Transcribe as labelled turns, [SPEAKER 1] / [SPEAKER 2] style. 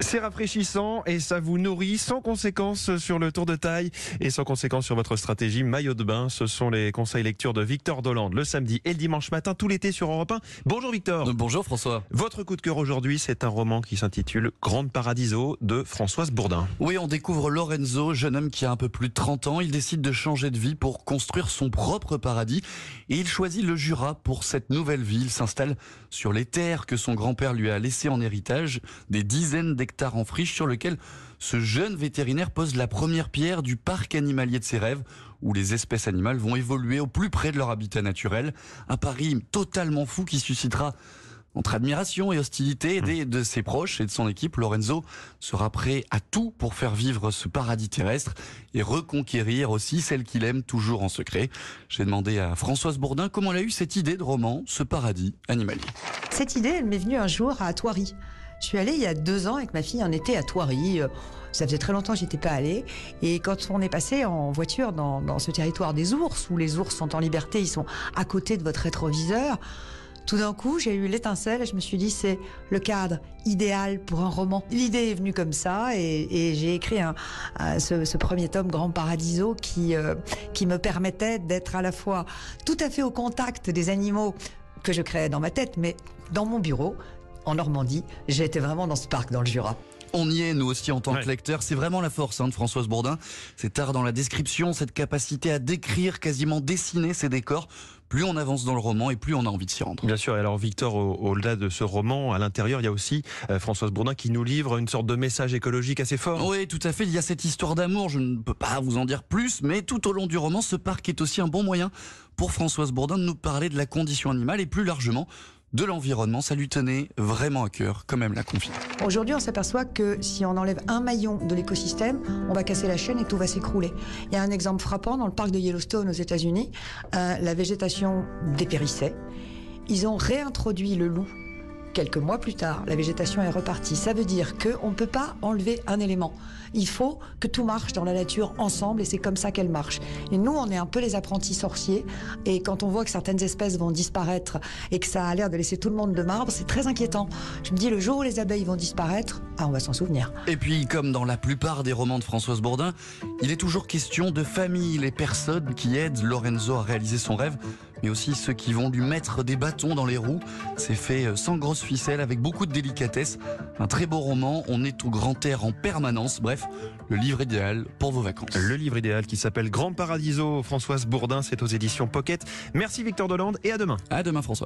[SPEAKER 1] C'est rafraîchissant et ça vous nourrit sans conséquence sur le tour de taille et sans conséquence sur votre stratégie maillot de bain. Ce sont les conseils lecture de Victor Dolande le samedi et le dimanche matin tout l'été sur Europe 1. Bonjour Victor.
[SPEAKER 2] Euh, bonjour François.
[SPEAKER 1] Votre coup de cœur aujourd'hui, c'est un roman qui s'intitule Grande Paradiso de Françoise Bourdin.
[SPEAKER 2] Oui, on découvre Lorenzo, jeune homme qui a un peu plus de 30 ans. Il décide de changer de vie pour construire son propre paradis et il choisit le Jura pour cette nouvelle vie. Il s'installe sur les terres que son grand-père lui a laissées en héritage, des dizaines d'hectares en friche sur lequel ce jeune vétérinaire pose la première pierre du parc animalier de ses rêves, où les espèces animales vont évoluer au plus près de leur habitat naturel. Un pari totalement fou qui suscitera entre admiration et hostilité des, de ses proches et de son équipe, Lorenzo sera prêt à tout pour faire vivre ce paradis terrestre et reconquérir aussi celle qu'il aime toujours en secret. J'ai demandé à Françoise Bourdin comment elle a eu cette idée de roman, ce paradis animalier.
[SPEAKER 3] Cette idée, elle m'est venue un jour à Thoiry. Je suis allée il y a deux ans avec ma fille en été à Thoiry. Ça faisait très longtemps que j'étais pas allée. Et quand on est passé en voiture dans, ce territoire des ours, où les ours sont en liberté, ils sont à côté de votre rétroviseur, tout d'un coup, j'ai eu l'étincelle et je me suis dit, c'est le cadre idéal pour un roman. L'idée est venue comme ça et, j'ai écrit ce, premier tome, Grand Paradiso, qui, euh, qui me permettait d'être à la fois tout à fait au contact des animaux que je créais dans ma tête, mais dans mon bureau, en Normandie, j'étais vraiment dans ce parc dans le Jura.
[SPEAKER 2] On y est, nous aussi, en tant ouais. que lecteur. C'est vraiment la force hein, de Françoise Bourdin. Cet art dans la description, cette capacité à décrire, quasiment dessiner ses décors. Plus on avance dans le roman et plus on a envie de s'y rendre.
[SPEAKER 1] Bien sûr. Et alors, Victor, au-delà au de ce roman, à l'intérieur, il y a aussi euh, Françoise Bourdin qui nous livre une sorte de message écologique assez fort.
[SPEAKER 2] Oui, tout à fait. Il y a cette histoire d'amour. Je ne peux pas vous en dire plus, mais tout au long du roman, ce parc est aussi un bon moyen pour Françoise Bourdin de nous parler de la condition animale et plus largement de l'environnement. Ça lui tenait vraiment à cœur, quand même la confie.
[SPEAKER 3] Aujourd'hui, on s'aperçoit que si on enlève un maillon de l'écosystème, on va casser la chaîne et tout va s'écrouler. Il y a un exemple frappant dans le parc de Yellowstone aux États-Unis. Euh, la végétation dépérissait. Ils ont réintroduit le loup. Quelques mois plus tard, la végétation est repartie. Ça veut dire qu'on ne peut pas enlever un élément. Il faut que tout marche dans la nature ensemble et c'est comme ça qu'elle marche. Et nous, on est un peu les apprentis sorciers. Et quand on voit que certaines espèces vont disparaître et que ça a l'air de laisser tout le monde de marbre, c'est très inquiétant. Je me dis, le jour où les abeilles vont disparaître, ah, on va s'en souvenir.
[SPEAKER 2] Et puis, comme dans la plupart des romans de Françoise Bourdin, il est toujours question de famille, les personnes qui aident Lorenzo à réaliser son rêve, mais aussi ceux qui vont lui mettre des bâtons dans les roues. C'est fait sans grosse ficelle, avec beaucoup de délicatesse. Un très beau roman, on est au grand air en permanence. Bref, le livre idéal pour vos vacances.
[SPEAKER 1] Le livre idéal qui s'appelle Grand Paradiso, Françoise Bourdin, c'est aux éditions Pocket. Merci Victor Dolande et à demain.
[SPEAKER 2] À demain François.